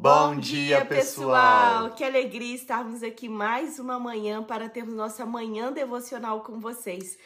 Bom dia, pessoal! Que alegria estarmos aqui mais uma manhã para termos nossa manhã devocional com vocês.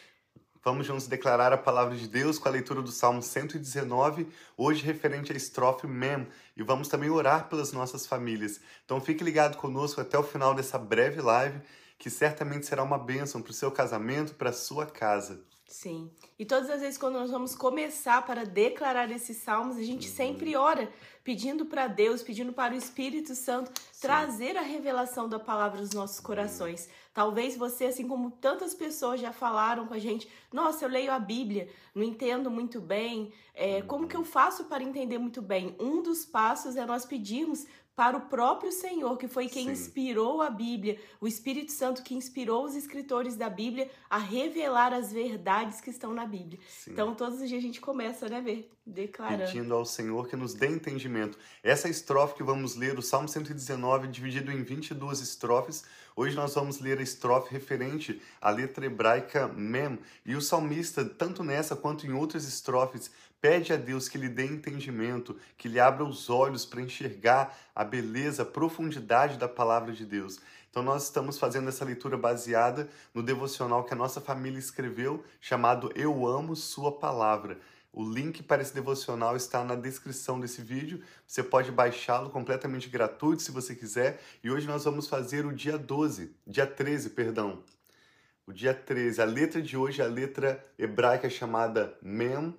Vamos juntos declarar a palavra de Deus com a leitura do Salmo 119, hoje referente à estrofe Mem, e vamos também orar pelas nossas famílias. Então fique ligado conosco até o final dessa breve live, que certamente será uma bênção para o seu casamento, para a sua casa. Sim. E todas as vezes quando nós vamos começar para declarar esses salmos, a gente uhum. sempre ora, pedindo para Deus, pedindo para o Espírito Santo Sim. trazer a revelação da palavra nos nossos corações. Talvez você, assim como tantas pessoas já falaram com a gente, nossa, eu leio a Bíblia, não entendo muito bem, é, como que eu faço para entender muito bem? Um dos passos é nós pedirmos para o próprio Senhor, que foi quem Sim. inspirou a Bíblia, o Espírito Santo que inspirou os escritores da Bíblia a revelar as verdades que estão na Bíblia. Sim. Então, todos os dias a gente começa, né, ver, declarando. Pedindo ao Senhor que nos dê entendimento. Essa estrofe que vamos ler, o Salmo 119, dividido em 22 estrofes. Hoje nós vamos ler a estrofe referente à letra hebraica Mem. E o salmista, tanto nessa quanto em outras estrofes, Pede a Deus que lhe dê entendimento, que lhe abra os olhos para enxergar a beleza, a profundidade da palavra de Deus. Então, nós estamos fazendo essa leitura baseada no devocional que a nossa família escreveu, chamado Eu Amo Sua Palavra. O link para esse devocional está na descrição desse vídeo. Você pode baixá-lo completamente gratuito se você quiser. E hoje nós vamos fazer o dia 12, dia 13, perdão. O dia 13. A letra de hoje é a letra hebraica chamada Mem,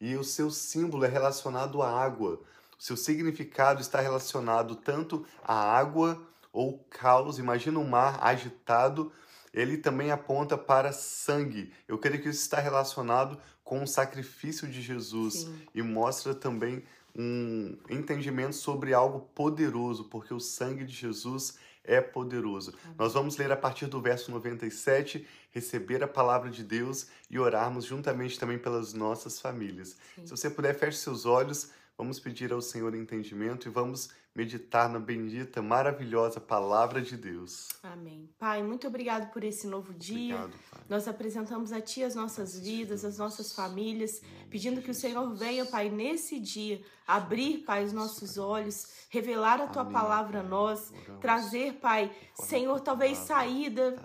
e o seu símbolo é relacionado à água. O seu significado está relacionado tanto à água ou caos. Imagina um mar agitado. Ele também aponta para sangue. Eu creio que isso está relacionado com o sacrifício de Jesus Sim. e mostra também um entendimento sobre algo poderoso, porque o sangue de Jesus é poderoso. Amém. Nós vamos ler a partir do verso 97, receber a palavra de Deus e orarmos juntamente também pelas nossas famílias. Sim. Se você puder, feche seus olhos, vamos pedir ao Senhor entendimento e vamos meditar na bendita, maravilhosa palavra de Deus. Amém. Pai, muito obrigado por esse novo dia. Obrigado, Pai. Nós apresentamos a Ti as nossas vidas, as nossas famílias, pedindo que o Senhor venha, Pai, nesse dia, abrir, Pai, os nossos olhos, revelar a Tua Amém, palavra a nós, trazer, Pai, Senhor, talvez saída,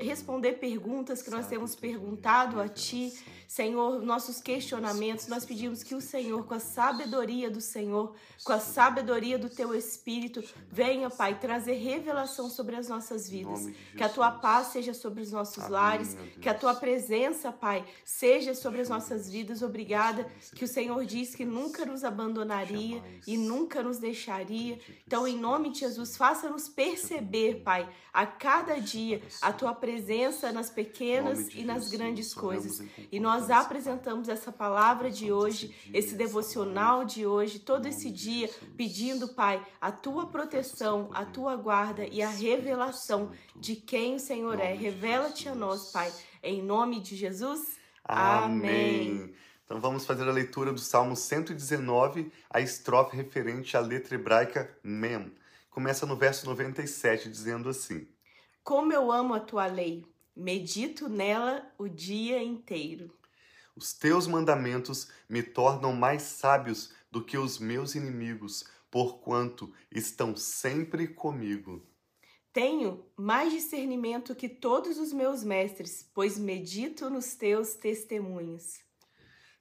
responder perguntas que nós temos perguntado a Ti. Senhor, nossos questionamentos, nós pedimos que o Senhor, com a sabedoria do Senhor, com a sabedoria do Teu Espírito, venha, Pai, trazer revelação sobre as nossas vidas. Que a Tua paz seja sobre os nossos lares, que a Tua presença, Pai, seja sobre as nossas vidas. Obrigada, que o Senhor diz que nunca nos abandonaria e nunca nos deixaria. Então, em nome de Jesus, faça-nos perceber, Pai, a cada dia a Tua presença nas pequenas e nas grandes coisas. E nós apresentamos essa palavra de hoje, esse devocional de hoje, todo esse dia, pedindo, Pai, a tua proteção, a tua guarda e a revelação de quem o Senhor é. Revela-te a nós, Pai, em nome de Jesus. Amém. Então vamos fazer a leitura do Salmo 119, a estrofe referente à letra hebraica Mem. Começa no verso 97, dizendo assim: Como eu amo a tua lei, medito nela o dia inteiro. Os teus mandamentos me tornam mais sábios do que os meus inimigos, porquanto estão sempre comigo. Tenho mais discernimento que todos os meus mestres, pois medito nos teus testemunhos.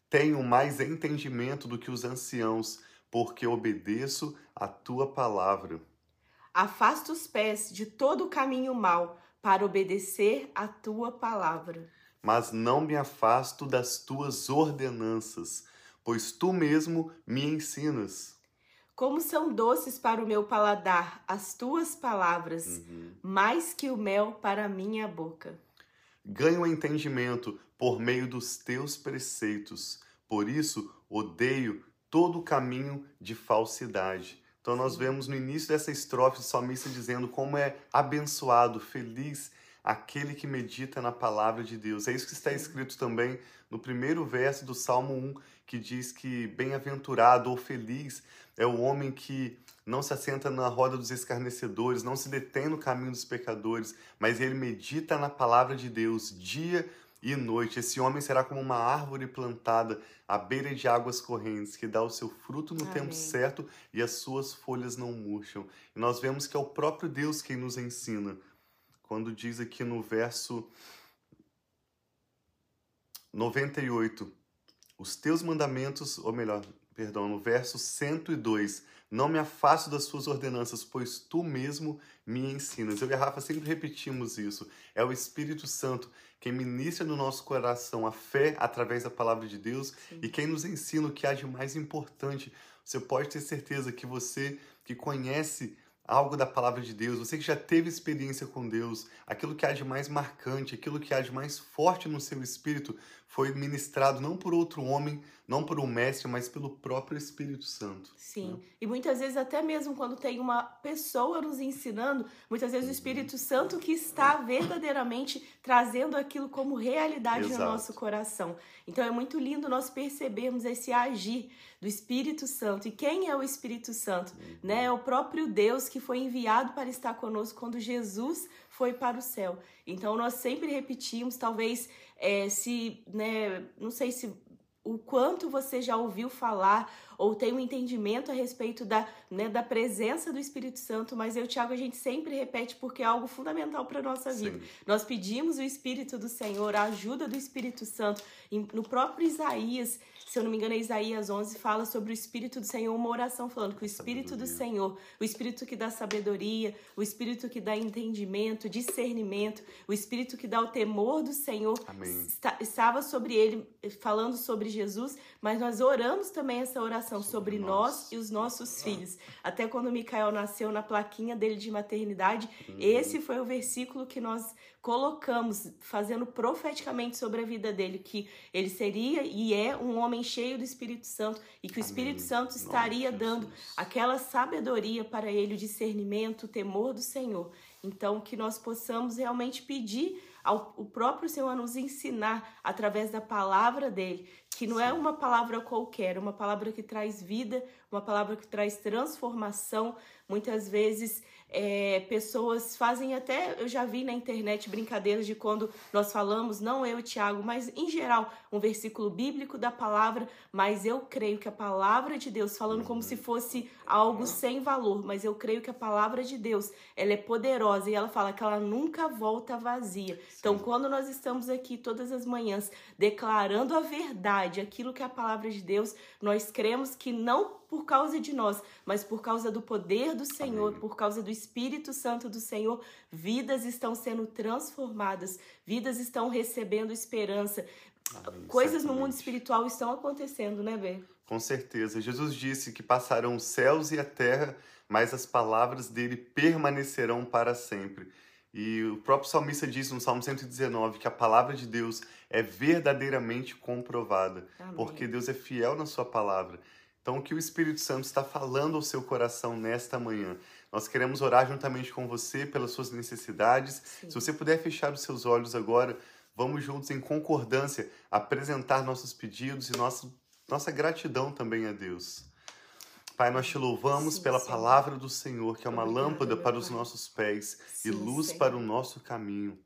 Tenho mais entendimento do que os anciãos, porque obedeço a tua palavra. Afasta os pés de todo o caminho mau, para obedecer a tua palavra mas não me afasto das tuas ordenanças, pois tu mesmo me ensinas. Como são doces para o meu paladar as tuas palavras, uhum. mais que o mel para a minha boca. Ganho entendimento por meio dos teus preceitos, por isso odeio todo o caminho de falsidade. Então nós vemos no início dessa estrofe o salmista dizendo como é abençoado, feliz aquele que medita na palavra de Deus. É isso que está escrito também no primeiro verso do Salmo 1, que diz que bem-aventurado ou feliz é o homem que não se assenta na roda dos escarnecedores, não se detém no caminho dos pecadores, mas ele medita na palavra de Deus dia e noite. Esse homem será como uma árvore plantada à beira de águas correntes, que dá o seu fruto no Amém. tempo certo e as suas folhas não murcham. E nós vemos que é o próprio Deus quem nos ensina. Quando diz aqui no verso 98, os teus mandamentos, ou melhor, perdão, no verso 102, não me afasto das suas ordenanças, pois tu mesmo me ensinas. Eu e a Rafa sempre repetimos isso. É o Espírito Santo quem ministra no nosso coração a fé através da palavra de Deus Sim. e quem nos ensina o que há de mais importante. Você pode ter certeza que você que conhece algo da palavra de Deus, você que já teve experiência com Deus, aquilo que há de mais marcante, aquilo que há de mais forte no seu espírito, foi ministrado não por outro homem, não por um mestre, mas pelo próprio Espírito Santo. Sim. Né? E muitas vezes, até mesmo quando tem uma pessoa nos ensinando, muitas vezes o uhum. Espírito Santo que está verdadeiramente trazendo aquilo como realidade Exato. no nosso coração. Então é muito lindo nós percebermos esse agir do Espírito Santo. E quem é o Espírito Santo? Uhum. Né? É o próprio Deus que foi enviado para estar conosco quando Jesus foi para o céu. Então nós sempre repetimos, talvez é, se, né, não sei se o quanto você já ouviu falar ou tem um entendimento a respeito da, né, da presença do Espírito Santo, mas eu, Tiago, a gente sempre repete porque é algo fundamental para a nossa vida. Sim. Nós pedimos o Espírito do Senhor, a ajuda do Espírito Santo. No próprio Isaías, se eu não me engano, é Isaías 11, fala sobre o Espírito do Senhor, uma oração falando que o Espírito do Senhor, o Espírito que dá sabedoria, o Espírito que dá entendimento, discernimento, o Espírito que dá o temor do Senhor, estava sobre ele, falando sobre Jesus, mas nós oramos também essa oração sobre, sobre nós. nós. e os nossos filhos. Até quando Micael nasceu na plaquinha dele de maternidade, uhum. esse foi o versículo que nós colocamos, fazendo profeticamente sobre a vida dele, que ele seria e é um homem cheio do Espírito Santo e que o Espírito Santo estaria dando aquela sabedoria para ele, o discernimento, o temor do Senhor. Então, que nós possamos realmente pedir ao o próprio Senhor a nos ensinar através da palavra dele, que não é Sim. é uma palavra qualquer, uma palavra que traz vida, uma palavra que traz transformação. Muitas vezes é, pessoas fazem até, eu já vi na internet brincadeiras de quando nós falamos, não eu, Tiago, mas em geral, um versículo bíblico da palavra, mas eu creio que a palavra de Deus, falando como se fosse algo sem valor, mas eu creio que a palavra de Deus, ela é poderosa e ela fala que ela nunca volta vazia. Sim. Então, quando nós estamos aqui todas as manhãs declarando a verdade, aquilo que é a palavra de Deus, nós cremos que não por causa de nós, mas por causa do poder do Senhor, Amém. por causa do Espírito Santo do Senhor, vidas estão sendo transformadas, vidas estão recebendo esperança. Amém. Coisas no mundo espiritual estão acontecendo, né, Bê? Com certeza. Jesus disse que passarão os céus e a terra, mas as palavras dele permanecerão para sempre. E o próprio salmista diz no Salmo 119 que a palavra de Deus é verdadeiramente comprovada, Amém. porque Deus é fiel na sua palavra. Então, o que o Espírito Santo está falando ao seu coração nesta manhã? Nós queremos orar juntamente com você pelas suas necessidades. Sim. Se você puder fechar os seus olhos agora, vamos juntos em concordância apresentar nossos pedidos e nossa, nossa gratidão também a Deus. Pai, nós te louvamos Sim, pela Senhor. palavra do Senhor, que é uma obrigado, lâmpada para os nossos pés Sim, e luz Senhor. para o nosso caminho.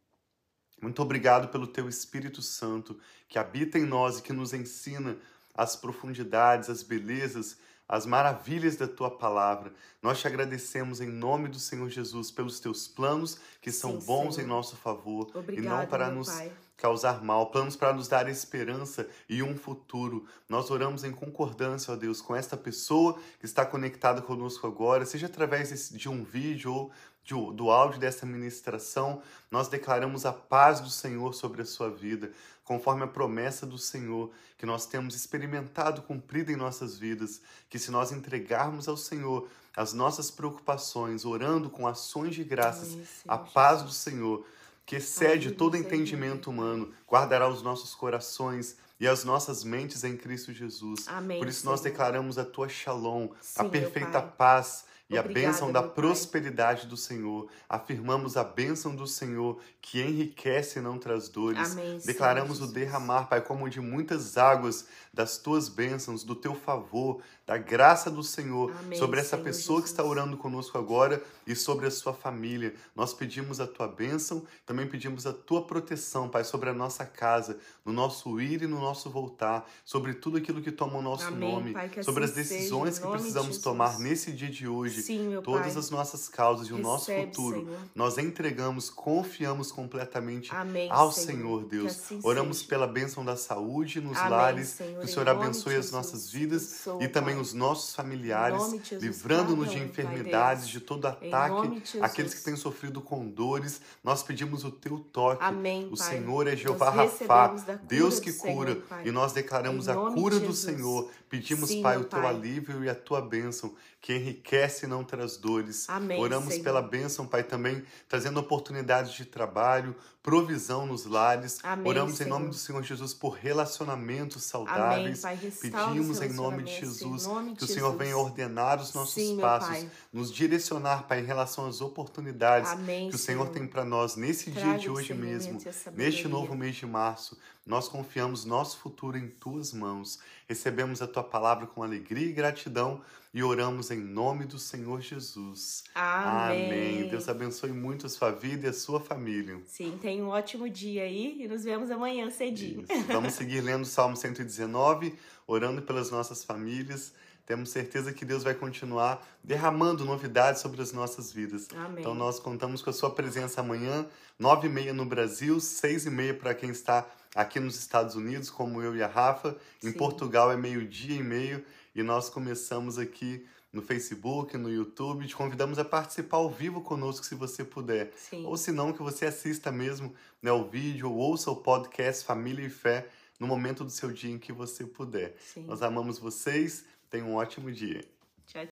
Muito obrigado pelo teu Espírito Santo que habita em nós e que nos ensina as profundidades, as belezas, as maravilhas da tua palavra. Nós te agradecemos em nome do Senhor Jesus pelos teus planos que são Sim, bons Senhor. em nosso favor Obrigado, e não para nos Pai. causar mal, planos para nos dar esperança e um futuro. Nós oramos em concordância, ó Deus, com esta pessoa que está conectada conosco agora, seja através de um vídeo ou do áudio dessa ministração, nós declaramos a paz do Senhor sobre a sua vida, conforme a promessa do Senhor que nós temos experimentado cumprida em nossas vidas, que se nós entregarmos ao Senhor as nossas preocupações, orando com ações de graças, a paz do Senhor, que excede todo entendimento humano, guardará os nossos corações e as nossas mentes em Cristo Jesus. Amém, Por isso nós Senhor. declaramos a tua shalom, Sim, a perfeita paz e a Obrigada, bênção da prosperidade do Senhor. Afirmamos a bênção do Senhor que enriquece e não traz dores. Amém, Senhor Declaramos o Jesus. derramar, Pai, como de muitas águas das tuas bênçãos, do teu favor, da graça do Senhor Amém, sobre essa Senhor pessoa que está Jesus. orando conosco agora e sobre a sua família. Nós pedimos a tua bênção, também pedimos a tua proteção, Pai, sobre a nossa casa, no nosso ir e no nosso voltar, sobre tudo aquilo que toma o nosso Amém, nome, Pai, sobre as assim seja, decisões em que de precisamos Jesus. tomar nesse dia de hoje. Sim, Todas Pai. as nossas causas e o nosso futuro, Senhor. nós entregamos, confiamos completamente Amém, ao Senhor. Deus. assim Oramos seja. pela bênção da saúde nos lares, que o Senhor de abençoe as Jesus. nossas vidas e também Pai. os nossos familiares, livrando-nos de enfermidades, de todo ataque, aqueles que têm sofrido com dores. Nós pedimos o teu toque. Amém, O. Senhor é Jeová Rafá, Deus que Senhor, cura, Pai. e nós declaramos a cura do. Senhor. Pedimos, Sim, Pai, o teu Pai. alívio e a tua bênção, que enriquece e não traz dores. Amém, Oramos Senhor. pela bênção, Pai, também trazendo oportunidades de trabalho, provisão nos lares. Amém, Oramos em nome Senhor. do Senhor Jesus por relacionamentos Amém, saudáveis. Pai. Restaura os Pedimos em nome de Jesus nome que o de Senhor Jesus. venha ordenar os nossos Sim, passos, Pai. nos direcionar, Pai, em relação às oportunidades Amém, que o Senhor Senhor. tem para nós nesse dia Traga de hoje mesmo, neste novo mês de março. Nós confiamos nosso futuro em tuas mãos. Recebemos a tua palavra com alegria e gratidão e oramos em nome do Senhor Jesus. Amém. Deus abençoe muito a sua vida e a sua família. Sim, tenha um ótimo dia aí e nos vemos amanhã cedinho. Isso. Vamos seguir lendo o Salmo 119, orando pelas nossas famílias. Temos certeza que Deus vai continuar derramando novidades sobre as nossas vidas. Amém. Então nós contamos com a sua presença amanhã, nove e meia no Brasil, seis e meia para quem está aqui nos Estados Unidos, como eu e a Rafa. Em Sim. Portugal é meio-dia e meio e nós começamos aqui no Facebook, no YouTube. Te convidamos a participar ao vivo conosco se você puder. Sim. Ou se não, que você assista mesmo né, o vídeo ou ouça o podcast Família e Fé no momento do seu dia em que você puder. Sim. Nós amamos vocês. Tenha um ótimo dia.